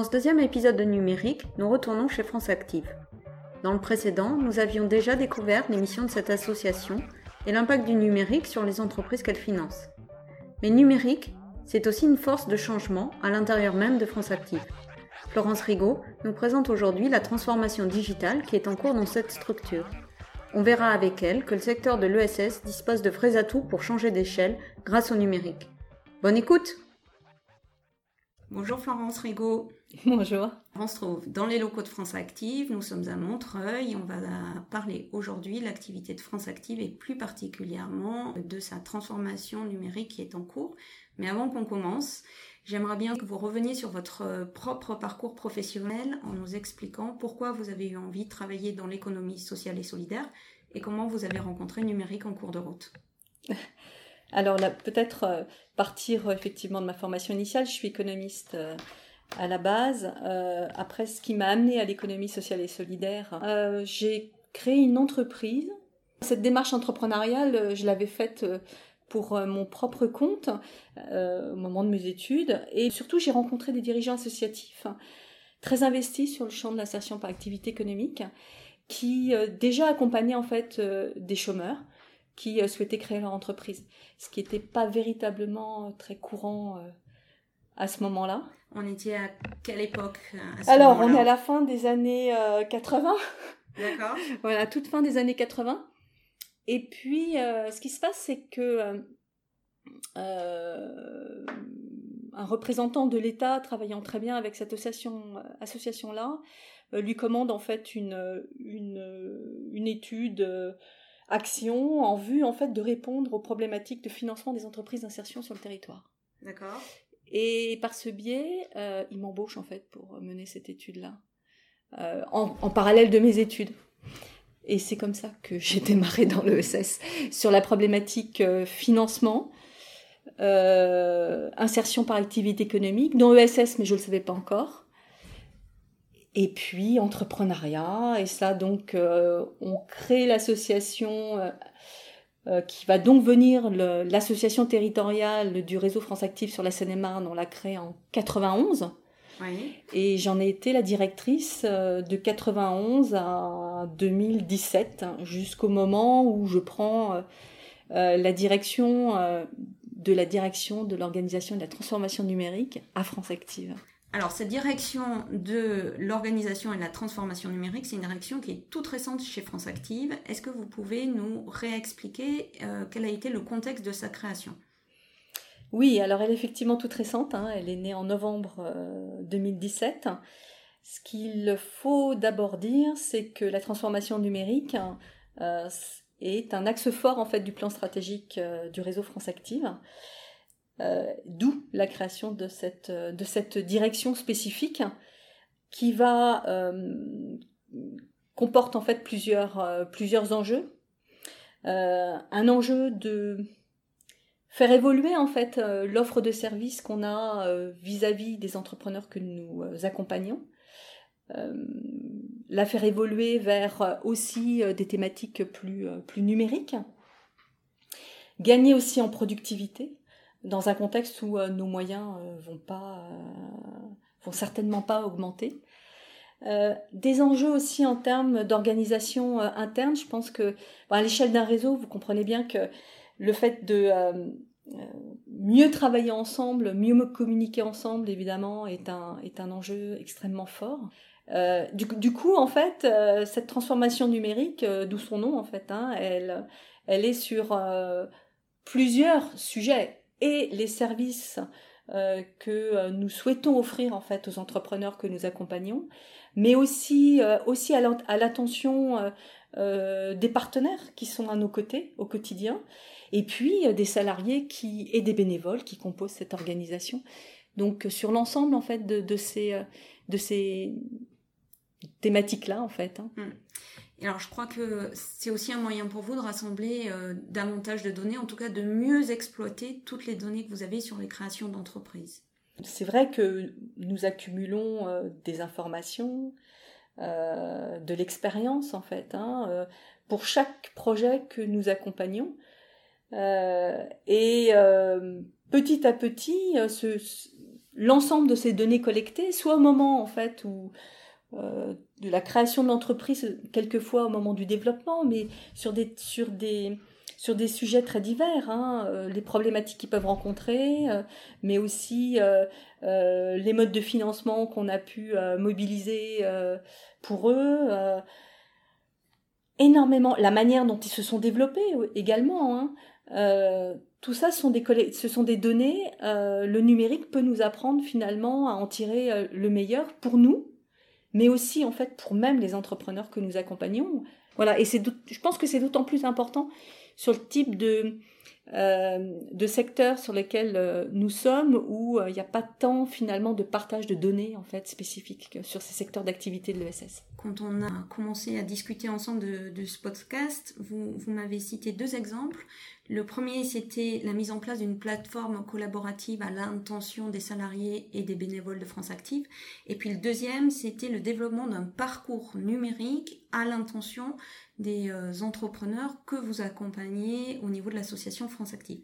Dans ce deuxième épisode de Numérique, nous retournons chez France Active. Dans le précédent, nous avions déjà découvert les missions de cette association et l'impact du numérique sur les entreprises qu'elle finance. Mais numérique, c'est aussi une force de changement à l'intérieur même de France Active. Florence Rigaud nous présente aujourd'hui la transformation digitale qui est en cours dans cette structure. On verra avec elle que le secteur de l'ESS dispose de vrais atouts pour changer d'échelle grâce au numérique. Bonne écoute Bonjour Florence Rigaud. Bonjour. On se trouve dans les locaux de France Active. Nous sommes à Montreuil. On va parler aujourd'hui de l'activité de France Active et plus particulièrement de sa transformation numérique qui est en cours. Mais avant qu'on commence, j'aimerais bien que vous reveniez sur votre propre parcours professionnel en nous expliquant pourquoi vous avez eu envie de travailler dans l'économie sociale et solidaire et comment vous avez rencontré le numérique en cours de route. Alors là, peut-être euh, partir effectivement de ma formation initiale. Je suis économiste euh, à la base. Euh, après, ce qui m'a amené à l'économie sociale et solidaire, euh, j'ai créé une entreprise. Cette démarche entrepreneuriale, euh, je l'avais faite pour mon propre compte au moment de mes études. Et surtout, j'ai rencontré des dirigeants associatifs très investis sur le champ de l'insertion par activité économique, qui déjà accompagnaient en fait des chômeurs qui souhaitaient créer leur entreprise, ce qui n'était pas véritablement très courant à ce moment-là. On était à quelle époque Alors, on est à la fin des années 80. Euh, D'accord. voilà, toute fin des années 80. Et puis, euh, ce qui se passe, c'est que euh, un représentant de l'État travaillant très bien avec cette association, association-là lui commande en fait une, une, une étude action en vue en fait de répondre aux problématiques de financement des entreprises d'insertion sur le territoire. D'accord. Et par ce biais, euh, il m'embauche en fait pour mener cette étude-là, euh, en, parallèle de mes études. Et c'est comme ça que j'ai démarré dans l'ESS sur la problématique euh, financement, euh, insertion par activité économique, dans l'ESS, mais je ne le savais pas encore. Et puis entrepreneuriat, et ça donc on crée l'association euh, qui va donc venir l'association territoriale du réseau France Active sur la Seine-et-Marne. On l'a créée en 91. Oui. Et j'en ai été la directrice euh, de 91 à 2017, jusqu'au moment où je prends euh, la direction de la direction de l'organisation et de la transformation numérique à France Active. Alors, cette direction de l'organisation et de la transformation numérique, c'est une direction qui est toute récente chez France Active. Est-ce que vous pouvez nous réexpliquer euh, quel a été le contexte de sa création? Oui, alors elle est effectivement toute récente. Hein. Elle est née en novembre euh, 2017. Ce qu'il faut d'abord dire, c'est que la transformation numérique euh, est un axe fort en fait du plan stratégique euh, du réseau France Active. Euh, D'où la création de cette, cette direction spécifique qui euh, comporte en fait plusieurs, euh, enjeux. Euh, un enjeu de faire évoluer en fait euh, l'offre de services qu'on a vis-à-vis -vis des entrepreneurs que nous accompagnons. la faire évoluer vers aussi des thématiques plus numériques. Gagner aussi en productivité dans un contexte où euh, nos moyens euh, vont pas, euh, vont certainement pas augmenter. Des enjeux aussi en termes d'organisation interne. Je pense que à l'échelle d'un réseau, vous comprenez bien que le fait de mieux travailler ensemble, mieux communiquer ensemble, évidemment, est un, est un enjeu extrêmement fort. Du, du, coup, en fait, cette transformation numérique, d'où son nom, en fait, hein, elle, elle est sur plusieurs sujets et les services euh, que euh, nous souhaitons offrir en fait aux entrepreneurs que nous accompagnons, mais aussi euh, aussi à l'attention des partenaires qui sont à nos côtés au quotidien, et puis des salariés qui et des bénévoles qui composent cette organisation. Donc sur l'ensemble en fait de, ces de ces thématiques-là, en fait. Hein. Alors, je crois que c'est aussi un moyen pour vous de rassembler euh, davantage de données, en tout cas de mieux exploiter toutes les données que vous avez sur les créations d'entreprises. C'est vrai que nous accumulons euh, des informations, de l'expérience en fait, hein, pour chaque projet que nous accompagnons. et petit à petit, l'ensemble de ces données collectées, soit au moment en fait où euh, de la création de l'entreprise, quelquefois au moment du développement, mais sur des sur des sur des sujets très divers, hein, euh, les problématiques qu'ils peuvent rencontrer, euh, mais aussi les modes de financement qu'on a pu mobiliser pour eux, énormément la manière dont ils se sont développés également. Hein, tout ça sont des ce sont des données. Le numérique peut nous apprendre finalement à en tirer le meilleur pour nous, mais aussi en fait pour même les entrepreneurs que nous accompagnons. Voilà, et c'est je pense que c'est d'autant plus important sur le type de de secteurs sur lesquels euh, nous sommes où il n'y a pas tant finalement de partage de données en fait spécifiques sur ces secteurs d'activité de l'ESS. Quand on a commencé à discuter ensemble de, ce podcast, vous m'avez cité deux exemples. Le premier, c'était la mise en place d'une plateforme collaborative à l'intention des salariés et des bénévoles de France Active. Et puis le deuxième, c'était le développement d'un parcours numérique à l'intention des euh, entrepreneurs que vous accompagnez au niveau de l'association France Active.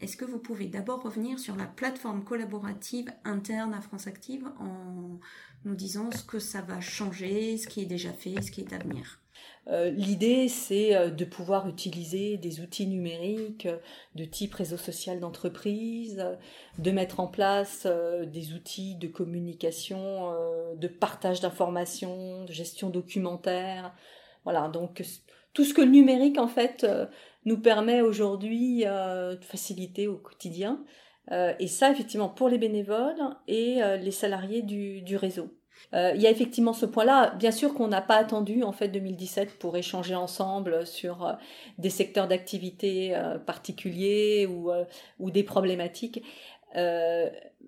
Est-ce que vous pouvez d'abord revenir sur la plateforme collaborative interne à France Active en nous disant ce que ça va changer, ce qui est déjà fait, ce qui est à venir? Euh, l'idée, c'est euh, de pouvoir utiliser des outils numériques euh, de type réseau social d'entreprise, de mettre en place des outils de communication, de partage d'informations, de gestion documentaire. Voilà, donc tout ce que le numérique, en fait, nous permet aujourd'hui de faciliter au quotidien. Et ça, effectivement, pour les bénévoles et les salariés du réseau. Euh, il y a effectivement ce point-là. Bien sûr qu'on n'a pas attendu en fait 2017 pour échanger ensemble sur euh, des secteurs d'activité euh, particuliers ou, ou des problématiques.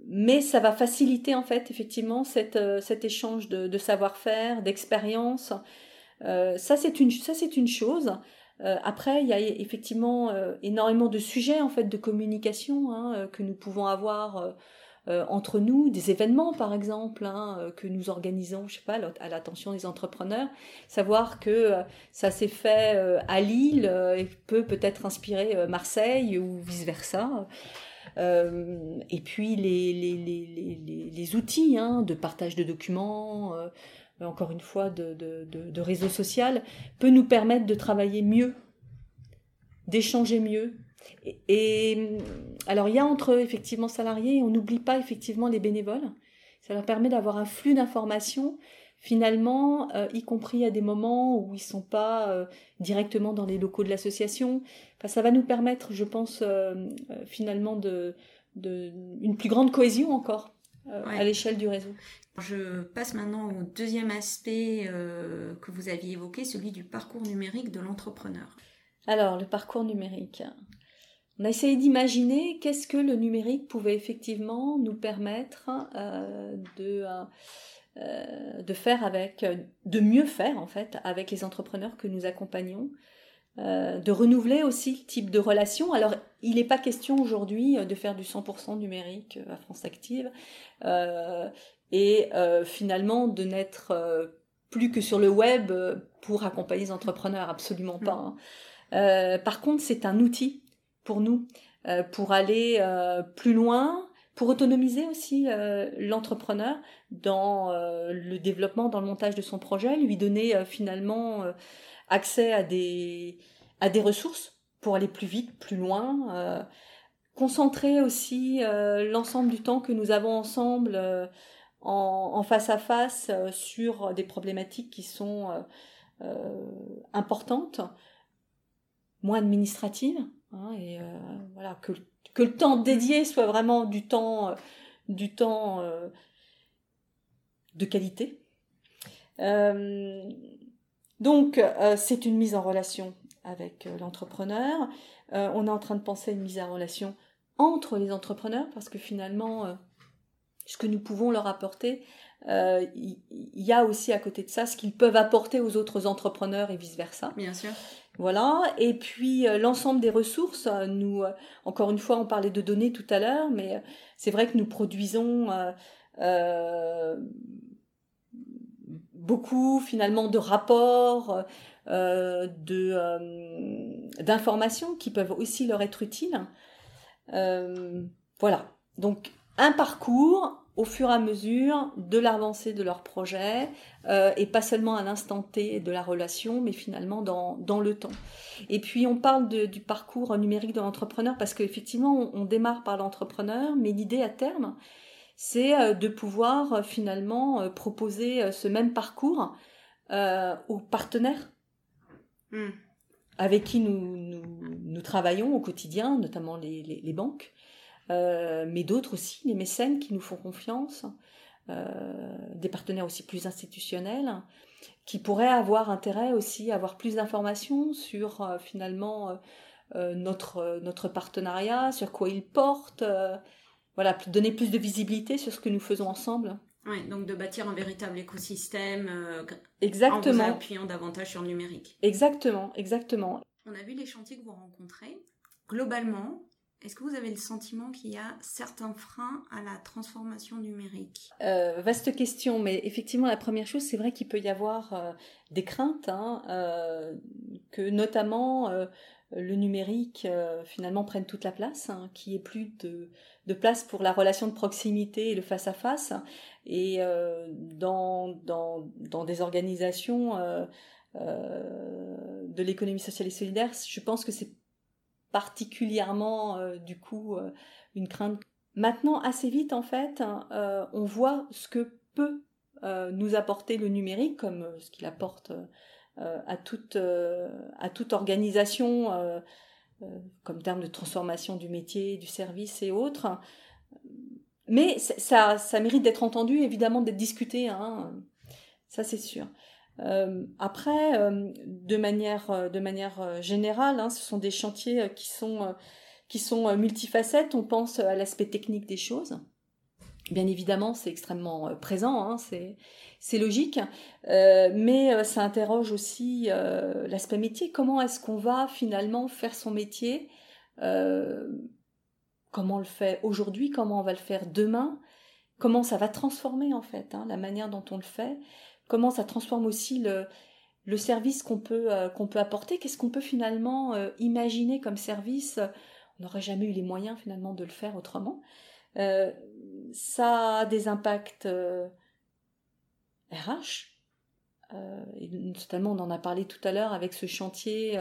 mais ça va faciliter en fait effectivement cette, cet échange de, savoir-faire, d'expérience. ça c'est une une chose. après, il y a effectivement énormément de sujets en fait de communication hein, que nous pouvons avoir euh, entre nous, des événements par exemple hein, euh, que nous organisons, je sais pas, à l'attention des entrepreneurs, savoir que euh, ça s'est fait à Lille et peut peut-être inspirer Marseille ou vice versa. et puis les, les, les, les outils hein, de partage de documents, encore une fois de, de, de, de réseau social, peut nous permettre de travailler mieux, d'échanger mieux, et, alors, il y a entre effectivement salariés, on n'oublie pas effectivement les bénévoles. Ça leur permet d'avoir un flux d'informations, finalement, euh, y compris à des moments où ils sont pas euh, directement dans les locaux de l'association. Enfin, ça va nous permettre, je pense, euh, finalement, de, de, une plus grande cohésion encore à l'échelle du réseau. Je passe maintenant au deuxième aspect que vous aviez évoqué, celui du parcours numérique de l'entrepreneur. Alors, le parcours numérique. On a essayé d'imaginer qu'est-ce que le numérique pouvait effectivement nous permettre euh, de, euh, euh, de faire avec, de mieux faire en fait avec les entrepreneurs que nous accompagnons, de renouveler aussi le type de relation. Alors, il n'est pas question aujourd'hui de faire du 100% numérique à France Active et finalement de n'être plus que sur le web pour accompagner les entrepreneurs, absolument pas. Hein. par contre, c'est un outil pour nous, euh, pour aller euh, plus loin, pour autonomiser aussi euh, l'entrepreneur dans le développement, dans le montage de son projet, lui donner finalement accès à des, à des ressources pour aller plus vite, plus loin, concentrer aussi l'ensemble du temps que nous avons ensemble en, face à face sur des problématiques qui sont importantes, moins administratives, Hein, et euh, voilà, que, que, le temps dédié soit vraiment du temps, euh, du temps euh, de qualité. donc, c'est une mise en relation avec l'entrepreneur. on est en train de penser à une mise en relation entre les entrepreneurs parce que finalement, ce que nous pouvons leur apporter il y, a aussi à côté de ça ce qu'ils peuvent apporter aux autres entrepreneurs et vice-versa. Bien sûr. Voilà, et puis l'ensemble des ressources, nous, encore une fois, on parlait de données tout à l'heure, mais c'est vrai que nous produisons beaucoup finalement de rapports, euh, euh, d'informations qui peuvent aussi leur être utiles. Euh, voilà. Donc un parcours au fur et à mesure de l'avancée de leur projet et pas seulement à l'instant T de la relation, mais finalement dans, dans le temps. Et puis on parle de, du parcours numérique de l'entrepreneur parce qu'effectivement on, on démarre par l'entrepreneur, mais l'idée à terme, c'est de pouvoir finalement proposer ce même parcours aux partenaires Hmm. avec qui nous, nous, travaillons au quotidien, notamment les, les, banques, euh, mais d'autres aussi, les mécènes qui nous font confiance, euh, des partenaires aussi plus institutionnels, qui pourraient avoir intérêt aussi à avoir plus d'informations sur euh, finalement notre, notre partenariat, sur quoi il porte, voilà, donner plus de visibilité sur ce que nous faisons ensemble. Oui, donc de bâtir un véritable écosystème euh, exactement. en appuyant davantage sur le numérique. Exactement, exactement. On a vu les chantiers que vous rencontrez. Globalement, est-ce que vous avez le sentiment qu'il y a certains freins à la transformation numérique? Euh, Vaste question, mais effectivement, la première chose, c'est vrai qu'il peut y avoir euh, des craintes, hein, que notamment le numérique finalement prenne toute la place, hein, qu'il n'y ait plus de, place pour la relation de proximité et le face-à-face. Et euh, dans, dans, dans, des organisations euh, euh, de l'économie sociale et solidaire, je pense que c'est particulièrement du coup une crainte. Maintenant, assez vite en fait, on voit ce que peut nous apporter le numérique, comme ce qu'il apporte à toute à toute organisation, comme terme de transformation du métier, du service et autres. Mais ça, ça mérite d'être entendu, évidemment, d'être discuté. Hein. Ça, c'est sûr. Euh, après, euh, de manière, euh, de manière générale, hein, ce sont des chantiers qui sont, qui sont multifacettes. On pense à l'aspect technique des choses. Bien évidemment, c'est extrêmement présent, hein, c'est logique, mais ça interroge aussi l'aspect métier. Comment est-ce qu'on va finalement faire son métier? Comment on le fait aujourd'hui, comment on va le faire demain, comment ça va transformer en fait hein, la manière dont on le fait, comment ça transforme aussi le, service qu'on peut, euh, qu'on peut apporter, qu'est-ce qu'on peut finalement euh, imaginer comme service? On n'aurait jamais eu les moyens finalement de le faire autrement. Euh, ça a des impacts RH, et notamment on en a parlé tout à l'heure avec ce chantier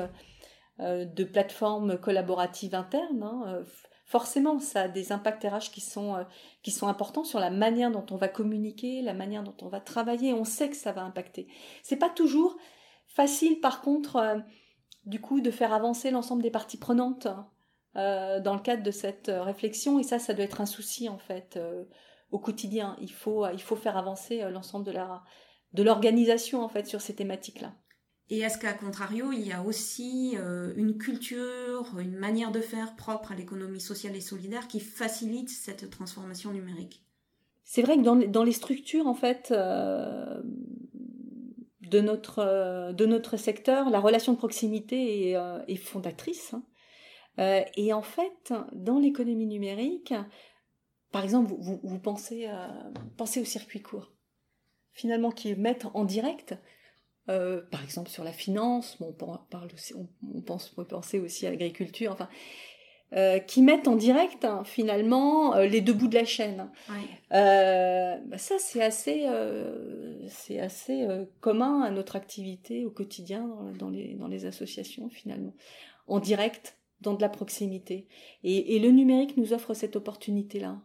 de plateforme collaborative interne. Hein, forcément, ça a des impacts RH qui sont, euh, qui sont importants sur la manière dont on va communiquer, la manière dont on va travailler. On sait que ça va impacter. C'est pas toujours facile, par contre, euh, du coup, de faire avancer l'ensemble des parties prenantes euh, dans le cadre de cette réflexion. Et ça, ça doit être un souci, en fait, au quotidien. Il faut, faire avancer l'ensemble de de l'organisation en fait sur ces thématiques-là. Et est-ce qu'à contrario, il y a aussi euh, une culture, une manière de faire propre à l'économie sociale et solidaire qui facilite cette transformation numérique? C'est vrai que dans, les structures, en fait, euh, de, notre, euh, de notre secteur, la relation de proximité est, est fondatrice. Hein. et en fait, dans l'économie numérique, par exemple, vous, vous, pensez, pensez au circuit court, finalement, qui mettent en direct euh, par exemple sur la finance, on, parle aussi, on, pense, peut penser aussi à l'agriculture, enfin, euh, qui mettent en direct hein, finalement euh, les deux bouts de la chaîne. Bah, ça, c'est assez, c'est assez commun à notre activité au quotidien dans, les, dans les associations finalement, en direct, dans de la proximité. Et, et le numérique nous offre cette opportunité-là.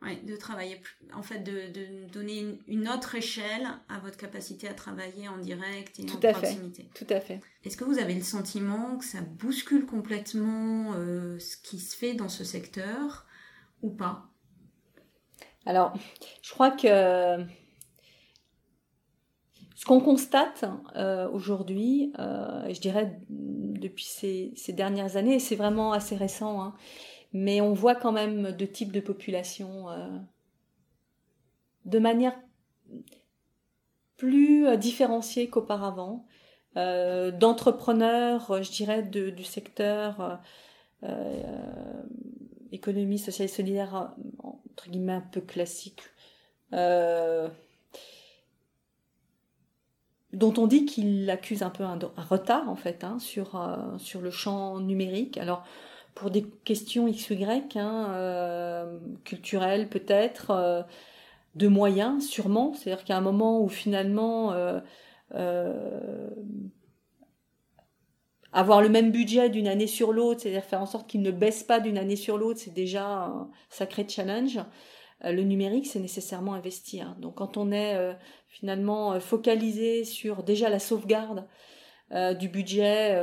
Ouais, de travailler, en fait, de, de donner une, autre échelle à votre capacité à travailler en direct et tout en à proximité. Fait. Tout à fait. Est-ce que vous avez le sentiment que ça bouscule complètement euh, ce qui se fait dans ce secteur ou pas? Alors, je crois que ce qu'on constate euh, aujourd'hui, euh, je dirais depuis ces, ces dernières années, et c'est vraiment assez récent, hein, mais on voit quand même deux types de populations euh, de manière plus différenciés qu'auparavant, d'entrepreneurs, je dirais, du secteur économie sociale et solidaire, entre guillemets, un peu classique. dont on dit qu'il accuse un peu un, retard en fait hein, sur, sur le champ numérique. Alors pour des questions X Y, hein, euh, culturelles peut-être, euh, de moyens sûrement. C'est-à-dire qu'à un moment où finalement euh, avoir le même budget d'une année sur l'autre, c'est-à-dire faire en sorte qu'il ne baisse pas d'une année sur l'autre, c'est déjà un sacré challenge. Le numérique, c'est nécessairement investir. Donc quand on est finalement focalisé sur déjà la sauvegarde du budget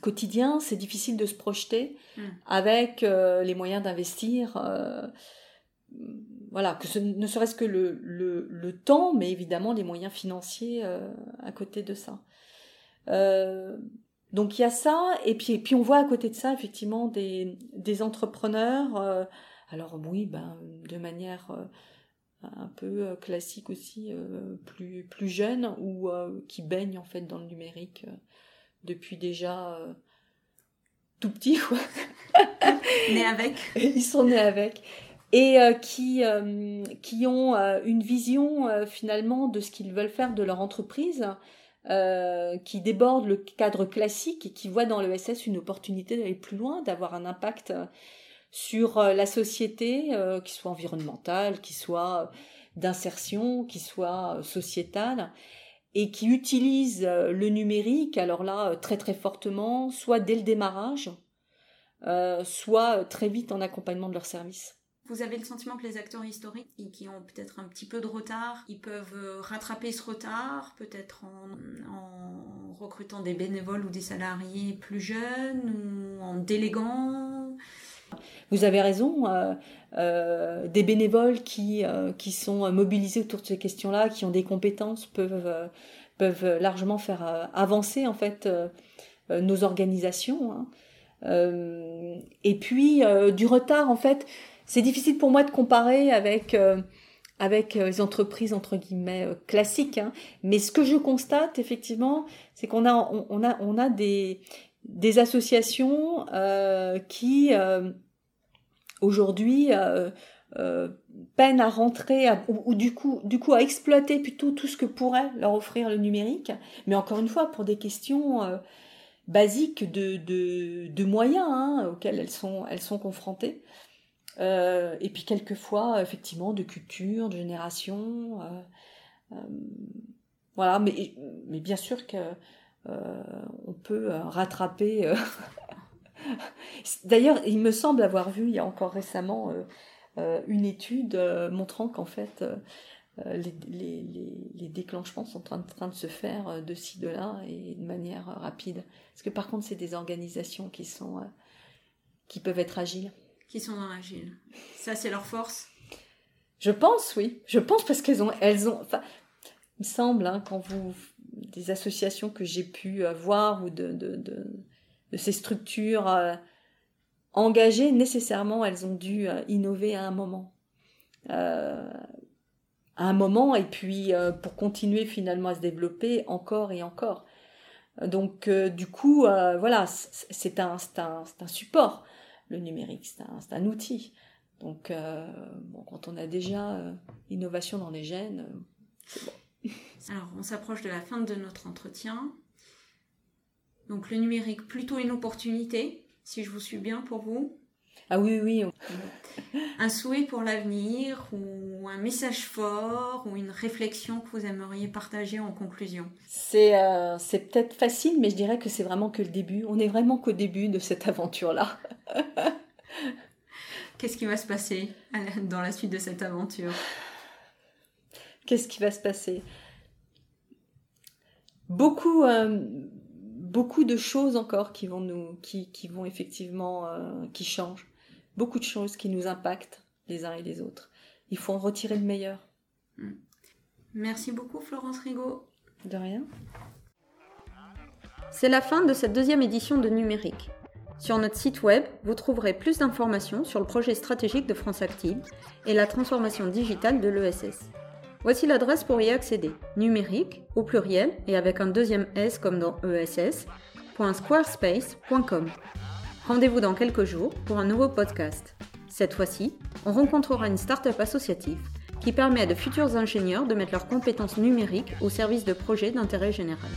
quotidien, c'est difficile de se projeter hmm. avec euh, les moyens d'investir. Euh, voilà, que ce ne serait-ce que le, le, temps, mais évidemment les moyens financiers euh, à côté de ça. donc il y a ça, et puis, et puis on voit à côté de ça effectivement des, des entrepreneurs, alors oui, ben, de manière un peu classique aussi, plus, plus jeunes, ou qui baignent en fait dans le numérique depuis déjà euh, tout petit, quoi. nés avec. Ils sont nés avec. Et euh, qui, euh, qui ont une vision finalement de ce qu'ils veulent faire de leur entreprise, qui déborde le cadre classique et qui voient dans l'ESS une opportunité d'aller plus loin, d'avoir un impact sur la société, qui soit environnementale, qui soit d'insertion, qui soit sociétale et qui utilisent euh, le numérique, alors là, euh, très très fortement, soit dès le démarrage, euh, soit très vite en accompagnement de leur service. Vous avez le sentiment que les acteurs historiques, qui ont peut-être un petit peu de retard, ils peuvent rattraper ce retard, peut-être en, recrutant des bénévoles ou des salariés plus jeunes, ou en déléguant vous avez raison, des bénévoles qui, qui sont mobilisés autour de ces questions-là, qui ont des compétences, peuvent peuvent largement faire euh, avancer en fait euh, euh, nos organisations. Hein. et puis du retard en fait, c'est difficile pour moi de comparer avec avec les entreprises entre guillemets classiques. Hein. Mais ce que je constate effectivement, c'est qu'on a on, a on a des des associations qui aujourd'hui euh, peine à rentrer ou, du coup du coup à exploiter plutôt tout ce que pourrait leur offrir le numérique. Mais encore une fois pour des questions euh, basiques de, de, moyens hein, auxquels elles sont elles sont confrontées. Euh, et puis quelquefois effectivement de culture de génération voilà. Mais mais bien sûr que on peut rattraper D'ailleurs, il me semble avoir vu il y a encore récemment euh, une étude euh, montrant qu'en fait euh, les, les, les, déclenchements sont en train de se faire de ci, de là et de manière rapide. Parce que par contre, c'est des organisations qui sont qui peuvent être agiles. Qui sont dans l'agile. Ça, c'est leur force? Je pense, oui. Je pense parce qu'elles ont, elles ont. Il me semble, hein, quand vous des associations que j'ai pu voir ou de, de, ces structures engagées, nécessairement, elles ont dû euh, innover à un moment. Euh, à un moment, et puis euh, pour continuer finalement à se développer encore et encore. Donc, du coup, voilà, c'est un, un, un, support, le numérique, c'est un, un, outil. Donc, bon, quand on a déjà innovation dans les gènes, c'est bon. Alors, on s'approche de la fin de notre entretien. Donc, le numérique, plutôt une opportunité si je vous suis bien pour vous. Ah oui, oui. un souhait pour l'avenir ou un message fort ou une réflexion que vous aimeriez partager en conclusion C'est euh, c'est peut-être facile, mais je dirais que c'est vraiment que le début. On est vraiment qu'au début de cette aventure-là. Qu'est-ce qui va se passer dans la suite de cette aventure? Qu'est-ce qui va se passer? Beaucoup, euh, beaucoup de choses encore qui vont nous, qui, qui vont effectivement, euh, qui changent. Beaucoup de choses qui nous impactent les uns et les autres. Il faut en retirer le meilleur. Hmm. Merci beaucoup Florence Rigaud. De rien. C'est la fin de cette deuxième édition de Numérique. Sur notre site web, vous trouverez plus d'informations sur le projet stratégique de France Active et la transformation digitale de l'ESS. Voici l'adresse pour y accéder. Numérique, au pluriel et avec un deuxième S comme dans ESS, .squarespace.com. Rendez-vous dans quelques jours pour un nouveau podcast. Cette fois-ci, on rencontrera une start-up associative qui permet à de futurs ingénieurs de mettre leurs compétences numériques au service de projets d'intérêt général.